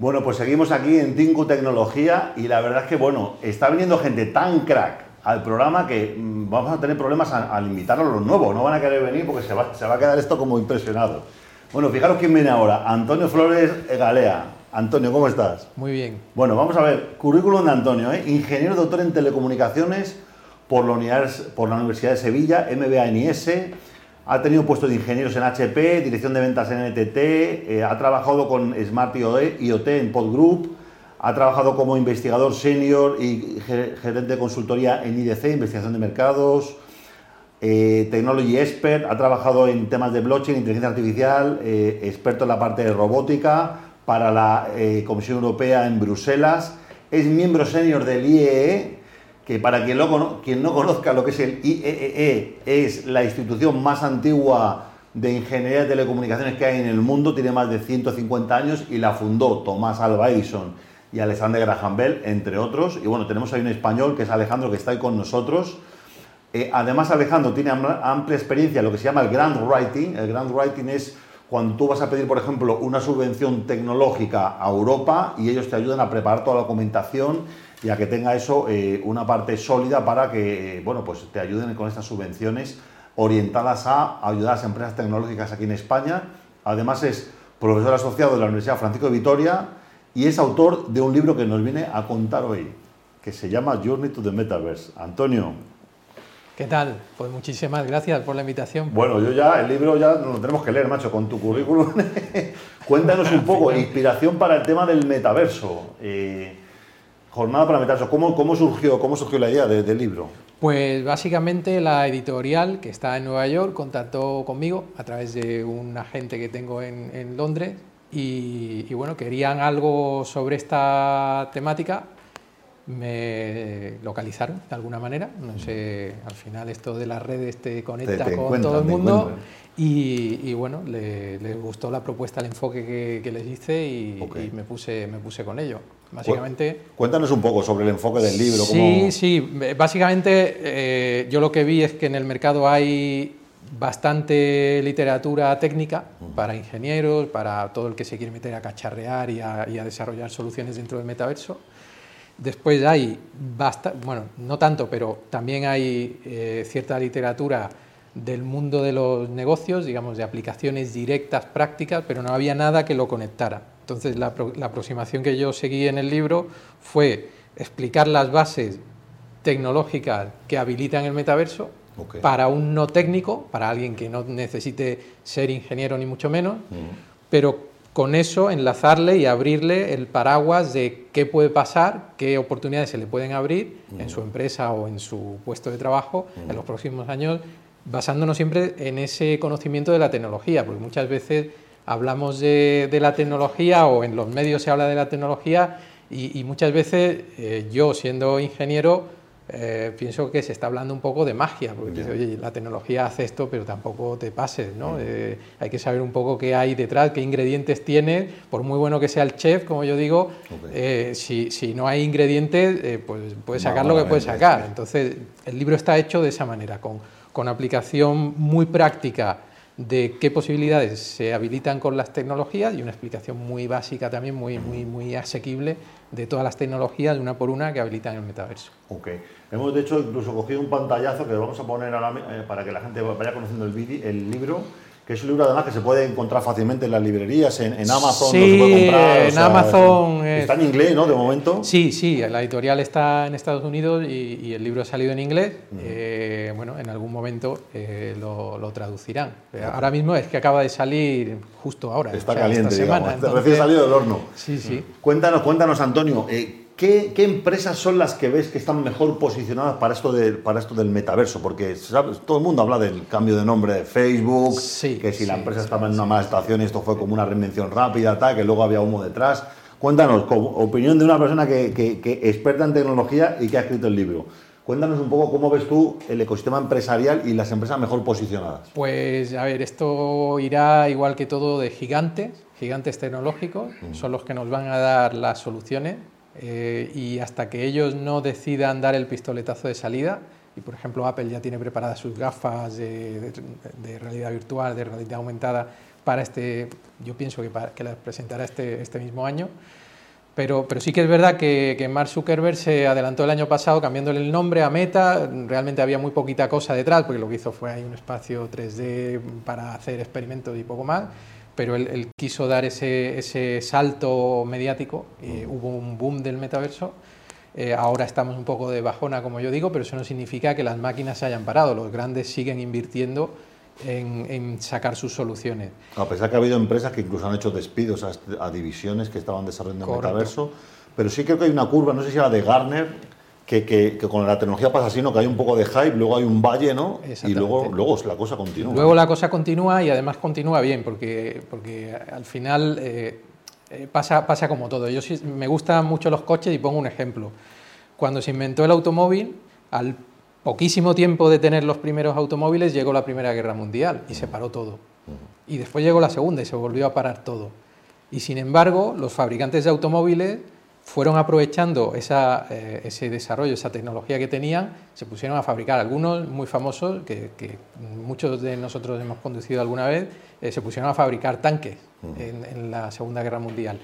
Bueno, pues seguimos aquí en Tinku Tecnología y la verdad es que, bueno, está viniendo gente tan crack al programa que mm, vamos a tener problemas al invitar a los nuevos. No van a querer venir porque se va, se va a quedar esto como impresionado. Bueno, fijaros quién viene ahora. Antonio Flores Galea. Antonio, ¿cómo estás? Muy bien. Bueno, vamos a ver. Currículum de Antonio, ¿eh? ingeniero doctor en telecomunicaciones por la, por la Universidad de Sevilla, MBA en IS ha tenido puestos de ingenieros en HP, dirección de ventas en NTT, eh, ha trabajado con Smart IoT en Podgroup, ha trabajado como investigador senior y gerente de consultoría en IDC, investigación de mercados, eh, Technology Expert, ha trabajado en temas de blockchain, inteligencia artificial, eh, experto en la parte de robótica para la Comisión Europea en Bruselas, es miembro senior del IEE, que para quien, quien no conozca lo que es el IEEE, e, es la institución más antigua de ingeniería de telecomunicaciones que hay en el mundo, tiene más de 150 años y la fundó Tomás Alva Edison y Alexander Graham Bell, entre otros. Y bueno, tenemos ahí un español que es Alejandro, que está ahí con nosotros. Eh, además, Alejandro tiene amplia experiencia en lo que se llama el grant writing. El grant writing es cuando tú vas a pedir, por ejemplo, una subvención tecnológica a Europa y ellos te ayudan a preparar toda la documentación y a que tenga eso eh, una parte sólida para que eh, bueno, pues te ayuden con estas subvenciones orientadas a ayudar a las empresas tecnológicas aquí en España. Además es profesor asociado de la Universidad Francisco de Vitoria y es autor de un libro que nos viene a contar hoy, que se llama Journey to the Metaverse. Antonio. ¿Qué tal? Pues muchísimas gracias por la invitación. Bueno, yo ya, el libro ya lo tenemos que leer, macho, con tu currículum. Cuéntanos un poco, inspiración para el tema del metaverso. Eh, Jornada para meterse. ¿Cómo, cómo, surgió, ¿Cómo surgió la idea del libro? Pues básicamente la editorial que está en Nueva York contactó conmigo a través de un agente que tengo en, Londres y, y, bueno, querían algo sobre esta temática. Me localizaron de alguna manera, no sé, al final esto de las redes te conecta con todo el mundo y, bueno, les gustó la propuesta, el enfoque que, les hice y, me, puse, me puse con ello. Básicamente, Cuéntanos un poco sobre el enfoque del libro. Sí, sí, básicamente eh, yo lo que vi es que en el mercado hay bastante literatura técnica para ingenieros, para todo el que se quiere meter a cacharrear y a, desarrollar soluciones dentro del metaverso. Después hay, basta, bueno, no tanto, pero también hay eh, cierta literatura del mundo de los negocios, digamos, de aplicaciones directas, prácticas, pero no había nada que lo conectara. Entonces, la, aproximación que yo seguí en el libro fue explicar las bases tecnológicas que habilitan el metaverso para un no técnico, para alguien que no necesite ser ingeniero ni mucho menos, pero con eso enlazarle y abrirle el paraguas de qué puede pasar, qué oportunidades se le pueden abrir en su empresa o en su puesto de trabajo en los próximos años basándonos siempre en ese conocimiento de la tecnología, porque muchas veces hablamos de, la tecnología o en los medios se habla de la tecnología y, muchas veces eh, yo siendo ingeniero eh, pienso que se está hablando un poco de magia, porque dice, oye, la tecnología hace esto, pero tampoco te pases, ¿no? Eh, hay que saber un poco qué hay detrás, qué ingredientes tiene, por muy bueno que sea el chef, como yo digo, si, si, no hay ingredientes, pues puedes sacar lo que puedes sacar. Entonces, el libro está hecho de esa manera, con con aplicación muy práctica de qué posibilidades se habilitan con las tecnologías y una explicación muy básica también, muy, muy, muy asequible de todas las tecnologías, una por una, que habilitan el metaverso. Ok. Hemos, de hecho, incluso cogido un pantallazo que vamos a poner eh, para que la gente vaya conociendo el, el libro que es un libro además que se puede encontrar fácilmente en las librerías, en, Amazon. Sí, puede en Amazon. está en inglés, ¿no? De momento. Sí, sí, la editorial está en Estados Unidos y, el libro ha salido en inglés. Eh, bueno, en algún momento eh, lo, traducirán. Ahora mismo es que acaba de salir justo ahora. Está caliente, esta semana, recién salido del horno. Sí, sí. Cuéntanos, cuéntanos, Antonio. Eh, ¿Qué, empresas son las que ves que están mejor posicionadas para esto, de, para esto del metaverso? Porque todo el mundo habla del cambio de nombre de Facebook, que si la empresa estaba en una mala situación, esto fue como una reinvención rápida, tal, que luego había humo detrás. Cuéntanos, opinión de una persona que, que, experta en tecnología y que ha escrito el libro. Cuéntanos un poco cómo ves tú el ecosistema empresarial y las empresas mejor posicionadas. Pues a ver, esto irá igual que todo de gigantes, gigantes tecnológicos, son los que nos van a dar las soluciones eh, y hasta que ellos no decidan dar el pistoletazo de salida, y por ejemplo Apple ya tiene preparadas sus gafas de, realidad virtual, de realidad aumentada para este, yo pienso que, para, que las presentará este, este mismo año, Pero, pero sí que es verdad que, que Mark Zuckerberg se adelantó el año pasado cambiándole el nombre a Meta. Realmente había muy poquita cosa detrás, porque lo que hizo fue ahí un espacio 3D para hacer experimentos y poco más. Pero él, él quiso dar ese, ese salto mediático y hubo un boom del metaverso. Eh, ahora estamos un poco de bajona, como yo digo, pero eso no significa que las máquinas se hayan parado. Los grandes siguen invirtiendo en, en sacar sus soluciones. A pesar que ha habido empresas que incluso han hecho despidos a, a divisiones que estaban desarrollando el metaverso, pero sí creo que hay una curva, no sé si era de Garner, que, que- que con la tecnología pasa así, ¿no? que hay un poco de hype, luego hay un valle, ¿no? y luego, luego la cosa continúa. Luego la cosa continúa y además continúa bien, porque, porque al final eh, eh, pasa, pasa como todo. Yo sí, me gustan mucho los coches y pongo un ejemplo. Cuando se inventó el automóvil, al poquísimo tiempo de tener los primeros automóviles llegó la Primera Guerra Mundial y se paró todo. Y después llegó la Segunda y se volvió a parar todo. Y sin embargo, los fabricantes de automóviles fueron aprovechando esa, eh, ese desarrollo, esa tecnología que tenían, se pusieron a fabricar algunos muy famosos, que, que muchos de nosotros hemos conducido alguna vez, eh, se pusieron a fabricar tanques en, en la Segunda Guerra Mundial.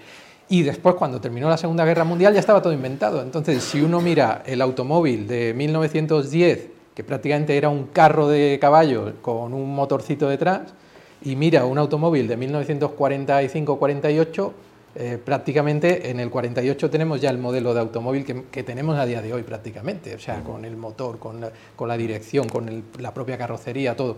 Y después, cuando terminó la Segunda Guerra Mundial, ya estaba todo inventado. Entonces, si uno mira el automóvil de 1910, que prácticamente era un carro de caballos con un motorcito detrás, y mira un automóvil de 1945-48, eh, prácticamente en el 48 tenemos ya el modelo de automóvil que, que tenemos a día de hoy prácticamente, o sea, con el motor, con la, con la dirección, con el- la propia carrocería, todo.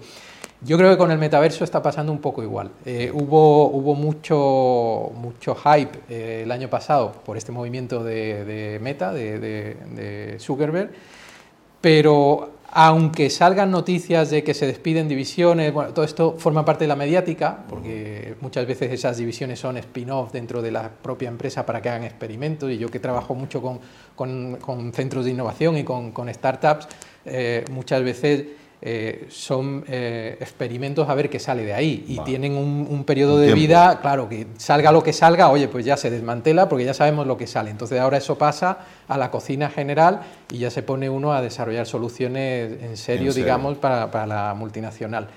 Yo creo que con el metaverso está pasando un poco igual. Eh, hubo hubo mucho, mucho hype eh, el año pasado por este movimiento de, de Meta, de, de- de Zuckerberg, pero aunque salgan noticias de que se despiden divisiones, bueno, todo esto forma parte de la mediática, porque muchas veces esas divisiones son spin-off dentro de la propia empresa para que hagan experimentos, y yo que trabajo mucho con, centros de innovación y con, con startups, eh, muchas veces eh, son eh, experimentos a ver qué sale de ahí, y Vale. tienen un, un periodo Un de tiempo. vida, claro, que salga lo que salga, oye, pues ya se desmantela porque ya sabemos lo que sale. Entonces ahora eso pasa a la cocina general y ya se pone uno a desarrollar soluciones en serio, En serio. digamos, para, para la multinacional.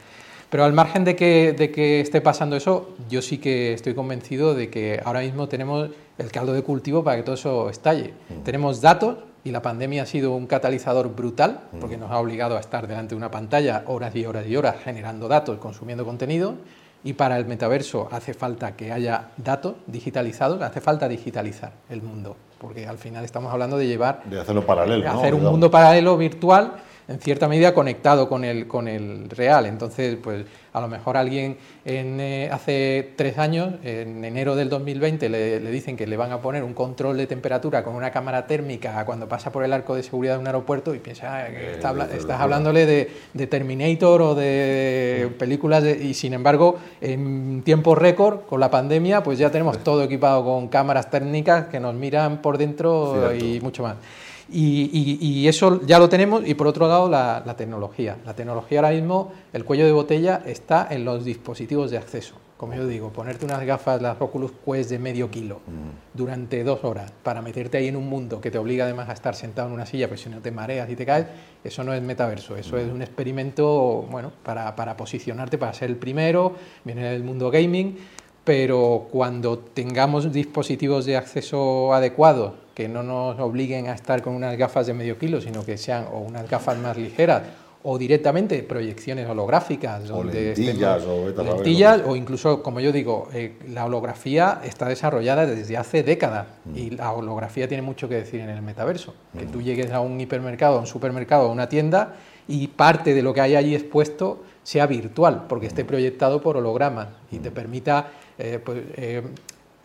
Pero al margen de que, de que esté pasando eso, yo sí que estoy convencido de que ahora mismo tenemos el caldo de cultivo para que todo eso estalle. Tenemos datos y la pandemia ha sido un catalizador brutal porque nos ha obligado a estar delante de una pantalla horas y horas y horas generando datos, consumiendo contenido. Y para el metaverso hace falta que haya datos digitalizados, hace falta digitalizar el mundo, porque al final estamos hablando de llevar De hacerlo paralelo, ¿no? hacer un mundo paralelo virtual en cierta medida conectado con el, con el real. Entonces, pues a lo mejor alguien en, eh, hace tres años, en enero del 2020, le, le dicen que le van a poner un control de temperatura con una cámara térmica cuando pasa por el arco de seguridad de un aeropuerto y piensa, "Ah, que está desde estás hablándole de, de Terminator o de películas de- y sin embargo en tiempo récord con la pandemia pues ya tenemos todo equipado con cámaras técnicas que nos miran por dentro Cierto. y mucho más. Y, y- y eso ya lo tenemos y por otro lado la, la tecnología. La tecnología ahora mismo, el cuello de botella está en los dispositivos de acceso. Como yo digo, ponerte unas gafas, las Oculus Quest de medio kilo, durante dos horas, para meterte ahí en un mundo que te obliga además a estar sentado en una silla, pues si no te mareas y te caes, eso no es metaverso, eso es un experimento, bueno, para, para posicionarte, para ser el primero, viene del mundo gaming, pero cuando tengamos dispositivos de acceso adecuados, que no nos obliguen a estar con unas gafas de medio kilo, sino que sean o unas gafas más ligeras, o directamente proyecciones holográficas, O donde lentillas, estemos- o lentillas, o incluso, como yo digo, eh, la holografía está desarrollada desde hace décadas Mm. y la holografía tiene mucho que decir en el metaverso. Que tú llegues a un hipermercado, a un supermercado, a una tienda y parte de lo que hay allí expuesto sea virtual, porque Mm. esté proyectado por hologramas y te permita eh, pues, eh,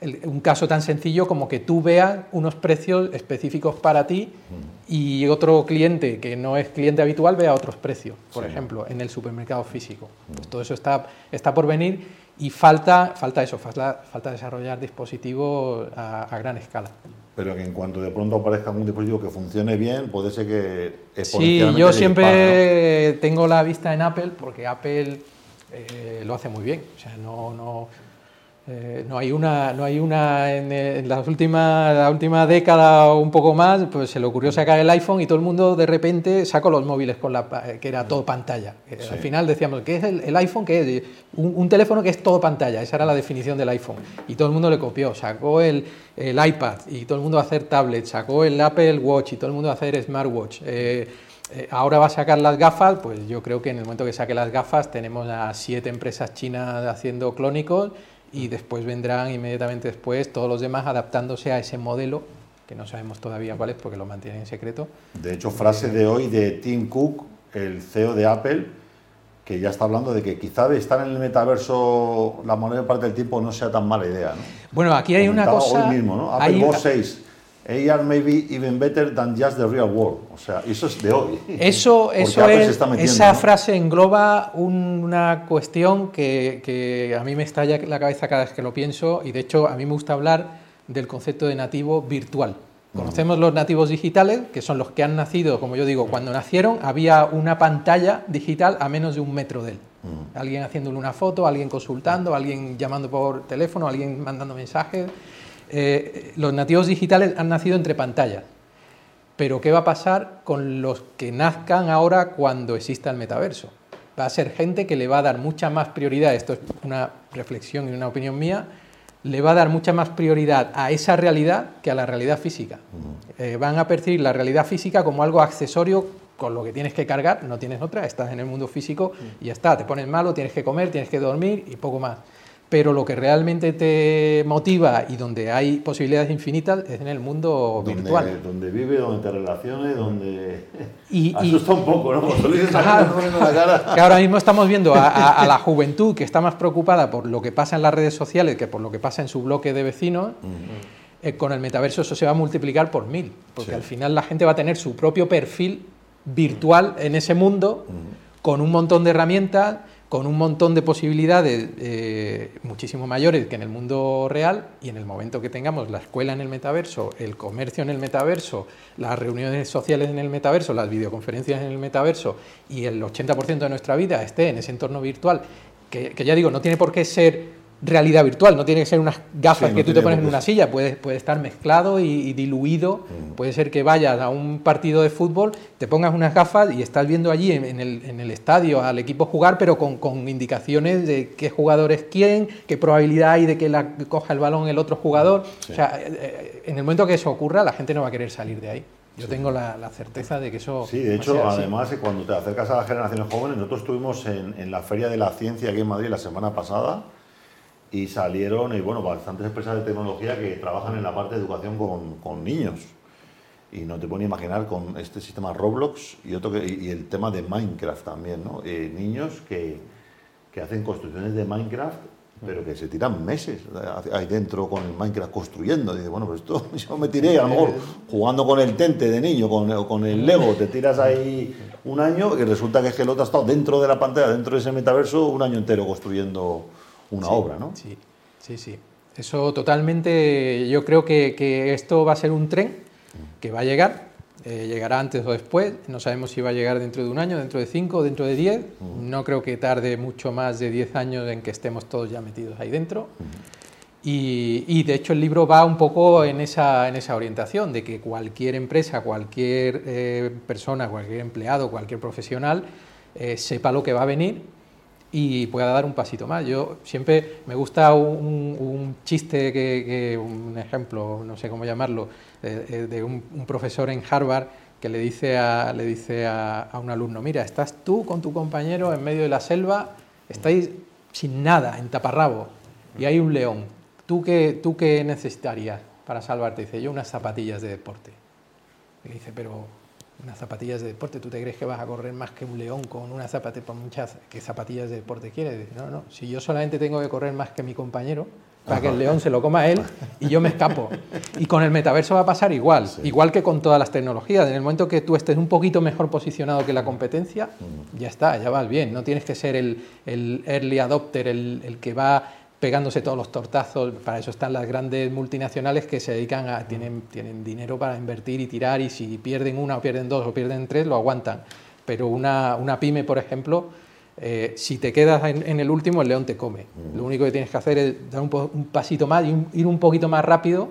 el- un caso tan sencillo como que tú veas unos precios específicos para ti Mm. y otro cliente que no es cliente habitual vea otros precios, por Sí. ejemplo, en el supermercado físico. Pues todo eso está, está por venir y falta, falta eso, falta, falta desarrollar dispositivos a, a gran escala. Pero que en cuanto de pronto aparezca un dispositivo que funcione bien, puede ser que Sí, yo siempre tengo la vista en Apple porque Apple eh, lo hace muy bien. O sea, no, no, Eh, no hay una, no hay una en, las últimas, la última década o un poco más, pues se le ocurrió sacar el iPhone y todo el mundo de repente sacó los móviles con la, que era todo pantalla. Al final decíamos, ¿qué es el, iPhone? ¿Qué es? Un, teléfono que es todo pantalla, esa era la definición del iPhone. Y todo el mundo le copió, sacó el, el iPad y todo el mundo va a hacer tablets, sacó el Apple Watch y todo el mundo va a hacer smartwatch. Eh, eh, ahora va a sacar las gafas, pues yo creo que en el momento que saque las gafas tenemos a siete empresas chinas haciendo clónicos y después vendrán inmediatamente después todos los demás adaptándose a ese modelo que no sabemos todavía cuál es porque lo mantienen en secreto. De hecho, frase de hoy de Tim Cook, el CEO de Apple, que ya está hablando de que quizá estar en el metaverso la mayor parte del tiempo no sea tan mala idea. ¿no? Bueno, aquí hay una cosa... Hoy mismo, ¿no? Apple Watch 6 AR may be even better than just the real world. O sea, eso es de hoy. Eso, eso es, esa frase engloba una cuestión que, a mí me estalla la cabeza cada vez que lo pienso y de hecho a mí me gusta hablar del concepto de nativo virtual. Conocemos los nativos digitales, que son los que han nacido, como yo digo, cuando nacieron había una pantalla digital a menos de un metro de él. Alguien haciéndole una foto, alguien consultando, alguien llamando por teléfono, alguien mandando mensajes. Eh, los nativos digitales han nacido entre pantallas. Pero ¿qué va a pasar con los que nazcan ahora cuando exista el metaverso? Va a ser gente que le va a dar mucha más prioridad, esto es una reflexión y una opinión mía, le va a dar mucha más prioridad a esa realidad que a la realidad física. Eh, van a percibir la realidad física como algo accesorio con lo que tienes que cargar, no tienes otra, estás en el mundo físico y ya está, te pones malo, tienes que comer, tienes que dormir y poco más pero lo que realmente te motiva y donde hay posibilidades infinitas es en el mundo virtual. Donde vive, donde te relaciones, donde... Y, Asusta un poco, ¿no? que ahora mismo estamos viendo a, la juventud que está más preocupada por lo que pasa en las redes sociales que por lo que pasa en su bloque de vecinos. Eh, con el metaverso eso se va a multiplicar por mil, porque al final la gente va a tener su propio perfil virtual en ese mundo, con un montón de herramientas con un montón de posibilidades eh, muchísimo mayores que en el mundo real y en el momento que tengamos la escuela en el metaverso, el comercio en el metaverso, las reuniones sociales en el metaverso, las videoconferencias en el metaverso y el 80% de nuestra vida esté en ese entorno virtual, que, que ya digo, no tiene por qué ser realidad virtual, no tiene que ser unas gafas que tú te pones en una silla, puede, puede estar mezclado y, diluido, mm. puede ser que vayas a un partido de fútbol, te pongas unas gafas y estás viendo allí en, el, en el, estadio al equipo jugar, pero con, con, indicaciones de qué jugadores quién, qué probabilidad hay de que la coja el balón el otro jugador. O sea, eh, eh, en el momento que eso ocurra, la gente no va a querer salir de ahí. Yo tengo la, certeza de que eso... Sí, de hecho, además, cuando te acercas a las generaciones jóvenes, nosotros estuvimos en, en la Feria de la Ciencia aquí en Madrid la semana pasada, y salieron y bueno, bastantes empresas de tecnología que trabajan en la parte de educación con, con niños. Y no te puedo imaginar con este sistema Roblox y, otro que, y el tema de Minecraft también, ¿no? Eh, niños que, que, hacen construcciones de Minecraft, pero que se tiran meses ahí dentro con el Minecraft construyendo. Dice, bueno, pues esto yo me tiré, a lo mejor jugando con el tente de niño, con, con el Lego, te tiras ahí un año y resulta que es que el otro ha estado dentro de la pantalla, dentro de ese metaverso, un año entero construyendo una obra, ¿no? Sí, sí, sí. Eso totalmente, yo creo que, esto va a ser un tren que va a llegar, eh, llegará antes o después, no sabemos si va a llegar dentro de un año, dentro de cinco, dentro de diez, no creo que tarde mucho más de diez años en que estemos todos ya metidos ahí dentro. Y, de hecho el libro va un poco en esa, en esa orientación, de que cualquier empresa, cualquier eh, persona, cualquier empleado, cualquier profesional eh, sepa lo que va a venir y pueda dar un pasito más. Yo siempre me gusta un, chiste, que, un ejemplo, no sé cómo llamarlo, de, un, profesor en Harvard que le dice, a, le dice a, un alumno, mira, estás tú con tu compañero en medio de la selva, estáis sin nada, en taparrabo, y hay un león. ¿Tú qué, tú qué necesitarías para salvarte? Dice, yo unas zapatillas de deporte. Y dice, pero unas zapatillas de deporte, ¿tú te crees que vas a correr más que un león con una zapatilla, por muchas que zapatillas de deporte quieres? No, no, si yo solamente tengo que correr más que mi compañero, para que el león se lo coma a él y yo me escapo. Y con el metaverso va a pasar igual, igual que con todas las tecnologías. En el momento que tú estés un poquito mejor posicionado que la competencia, ya está, ya vas bien. No tienes que ser el, el early adopter, el, el que va pegándose todos los tortazos. Para eso están las grandes multinacionales que se dedican a, tienen, tienen dinero para invertir y tirar y si pierden una o pierden dos o pierden tres, lo aguantan. Pero una, una pyme, por ejemplo, eh, si te quedas en, el último, el león te come. Lo único que tienes que hacer es dar un, pasito más y ir un poquito más rápido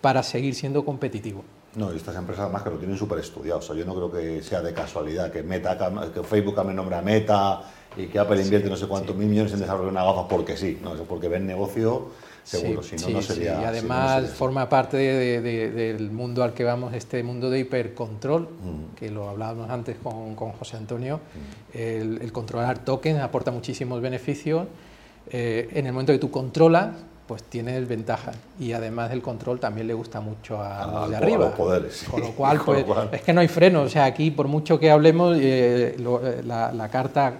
para seguir siendo competitivo. No, y estas empresas además que lo tienen súper estudiado. O sea, yo no creo que sea de casualidad que Meta, que Facebook me nombra Meta y que Apple invierte no sé cuántos mil millones en desarrollar una gafa porque sí, no, porque ven negocio seguro, si no, no sería. Y además forma parte del mundo al que vamos, este mundo de hipercontrol, mm. que lo hablábamos antes con, con José Antonio. Mm. El, controlar tokens aporta muchísimos beneficios. Eh, en el momento que tú controlas, pues tiene ventajas y además el control también le gusta mucho a, de arriba. poderes, Con lo cual, pues, es que no hay freno. O sea, aquí por mucho que hablemos, eh, eh, la, carta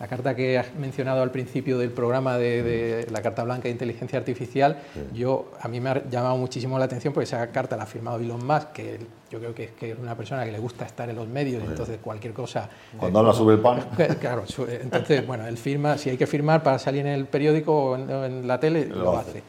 la carta que has mencionado al principio del programa de, la Carta Blanca de Inteligencia Artificial, yo a mí me ha llamado muchísimo la atención porque esa carta la ha firmado Elon Musk, que yo creo que es, que es una persona que le gusta estar en los medios, y entonces cualquier cosa... Cuando habla sobre el pan. Claro, entonces, bueno, él firma, si hay que firmar para salir en el periódico o en, la tele, lo, hace.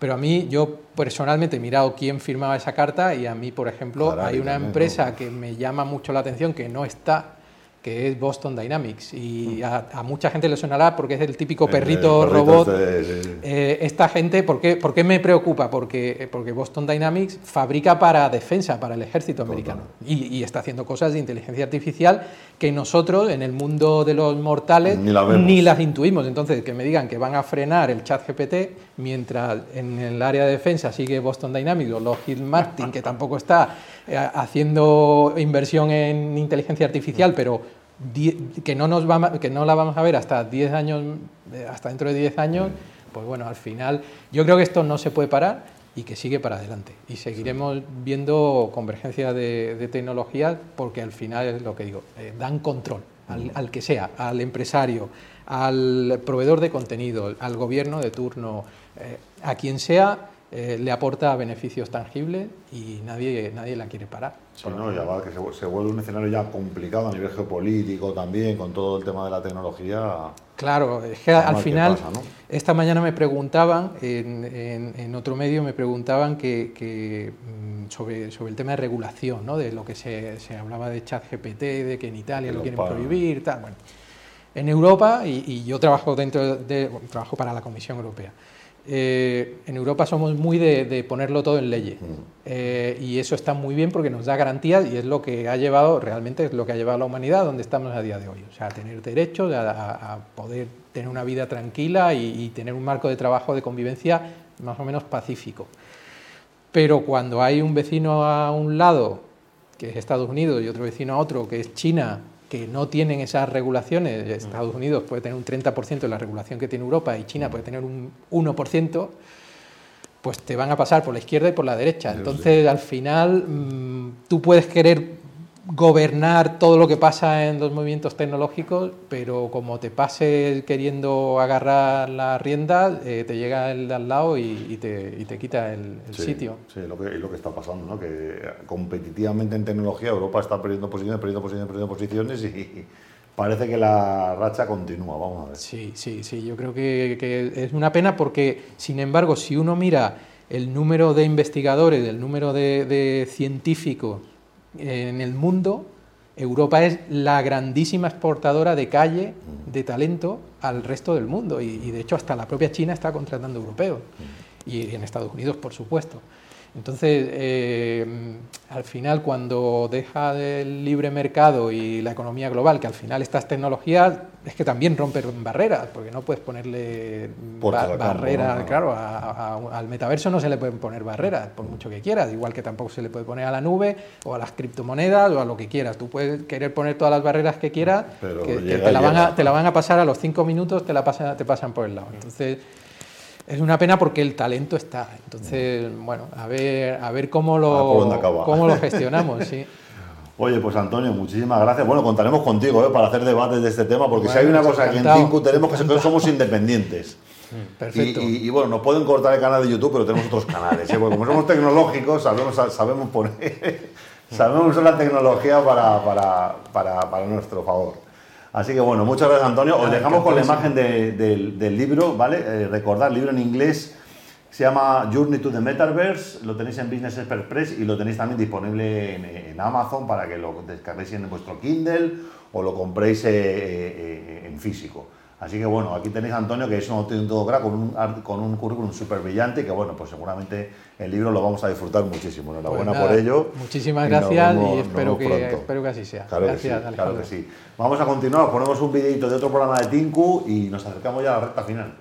Pero a mí, yo personalmente he mirado quién firmaba esa carta y a mí, por ejemplo, hay una empresa que me llama mucho la atención que no está que es Boston Dynamics. Y mm. a, mucha gente le sonará porque es el típico perrito robot. Eh, esta gente, ¿por qué, ¿por qué, me preocupa? Porque, porque Boston Dynamics fabrica para defensa, para el ejército americano. Y, está haciendo cosas de inteligencia artificial que nosotros, en el mundo de los mortales, ni, las intuimos. Entonces, que me digan que van a frenar el chat GPT, mientras en el área de defensa sigue Boston Dynamics o Lockheed Martin, que tampoco está eh, haciendo inversión en inteligencia artificial, pero que no, nos que no la vamos a ver hasta 10 años, eh, hasta dentro de 10 años, pues bueno, al final yo creo que esto no se puede parar y que sigue para adelante. Y seguiremos viendo convergencia de, tecnologías porque al final es lo que digo, eh, dan control al, que sea, al empresario, al proveedor de contenido, al gobierno de turno, a quien sea, eh, le aporta beneficios tangibles y nadie, nadie la quiere parar. Sí, no, ya va, que se, vuelve un escenario ya complicado a nivel geopolítico también, con todo el tema de la tecnología. Claro, es que al final, esta mañana me preguntaban, en, en, otro medio me preguntaban que, mm, sobre, sobre el tema de regulación, ¿no? de lo que se, se hablaba de chat GPT, de que en Italia lo quieren prohibir, tal. Bueno, en Europa, y, y yo trabajo, dentro de, trabajo para la Comisión Europea, eh, en Europa somos muy de, ponerlo todo en leyes mm. eh, y eso está muy bien porque nos da garantías y es lo que ha llevado, realmente es lo que ha llevado a la humanidad donde estamos a día de hoy. O sea, a tener derechos, a, poder tener una vida tranquila y, tener un marco de trabajo de convivencia más o menos pacífico. Pero cuando hay un vecino a un lado, que es Estados Unidos, y otro vecino a otro, que es China, que no tienen esas regulaciones, Estados Unidos puede tener un 30% de la regulación que tiene Europa y China puede tener un 1%, pues te van a pasar por la izquierda y por la derecha. Entonces, al final, mm, tú puedes querer gobernar todo lo que pasa en los movimientos tecnológicos, pero como te pases queriendo agarrar la rienda, eh, te llega el de al lado y, te, te, quita el, sitio. Sí, lo que, lo que está pasando, ¿no? que competitivamente en tecnología Europa está perdiendo posiciones, perdiendo posiciones, perdiendo posiciones y parece que la racha continúa, vamos a ver. Sí, sí, sí, yo creo que, que es una pena porque, sin embargo, si uno mira el número de investigadores, el número de, de científicos, en el mundo, Europa es la grandísima exportadora de calle, de talento al resto del mundo. Y, de hecho hasta la propia China está contratando europeos. Y en Estados Unidos, por supuesto. Entonces, eh, al final, cuando deja del libre mercado y la economía global, que al final estas tecnologías es que también rompen barreras, porque no puedes ponerle barreras, claro, al metaverso no se le pueden poner barreras, por mucho que quieras, igual que tampoco se le puede poner a la nube o a las criptomonedas o a lo que quieras. Tú puedes querer poner todas las barreras que quieras, que, te, la van a, te, la van a, pasar a los cinco minutos, te la pasan, te pasan por el lado. Entonces, es una pena porque el talento está. Entonces, bueno, a ver, a ver cómo lo, cómo lo gestionamos, sí. Oye, pues Antonio, muchísimas gracias. Bueno, contaremos contigo ¿eh? para hacer debates de este tema, porque si hay una cosa que en Tinku tenemos que que somos independientes. Perfecto. Y, bueno, nos pueden cortar el canal de YouTube, pero tenemos otros canales. ¿eh? Porque como somos tecnológicos, sabemos, sabemos poner, sabemos usar la tecnología para, para, para, para nuestro favor. Así que bueno, muchas gracias Antonio. Os dejamos con la imagen del libro, ¿vale? Eh, recordad, libro en inglés Se llama Journey to the Metaverse, lo tenéis en Business Expert Press y lo tenéis también disponible en, Amazon para que lo descarguéis en vuestro Kindle o lo compréis eh, eh, en físico. Así que bueno, aquí tenéis a Antonio, que es un auténtico crack con un, con un currículum súper brillante, que bueno, pues seguramente el libro lo vamos a disfrutar muchísimo. Enhorabuena pues por ello. Muchísimas gracias y, espero, que, espero que así sea. Claro gracias, que sí, claro que sí. Vamos a continuar, ponemos un videito de otro programa de Tinku y nos acercamos ya a la recta final.